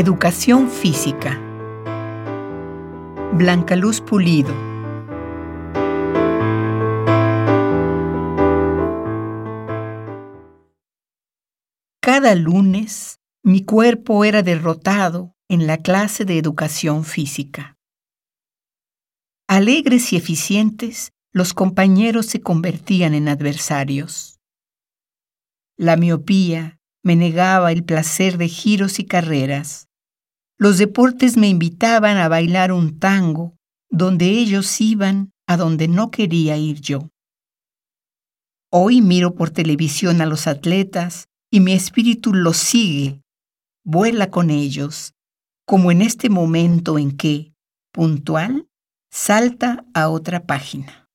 Educación física. Blanca Luz Pulido. Cada lunes mi cuerpo era derrotado en la clase de educación física. Alegres y eficientes, los compañeros se convertían en adversarios. La miopía me negaba el placer de giros y carreras. Los deportes me invitaban a bailar un tango donde ellos iban a donde no quería ir yo. Hoy miro por televisión a los atletas y mi espíritu los sigue, vuela con ellos, como en este momento en que, puntual, salta a otra página.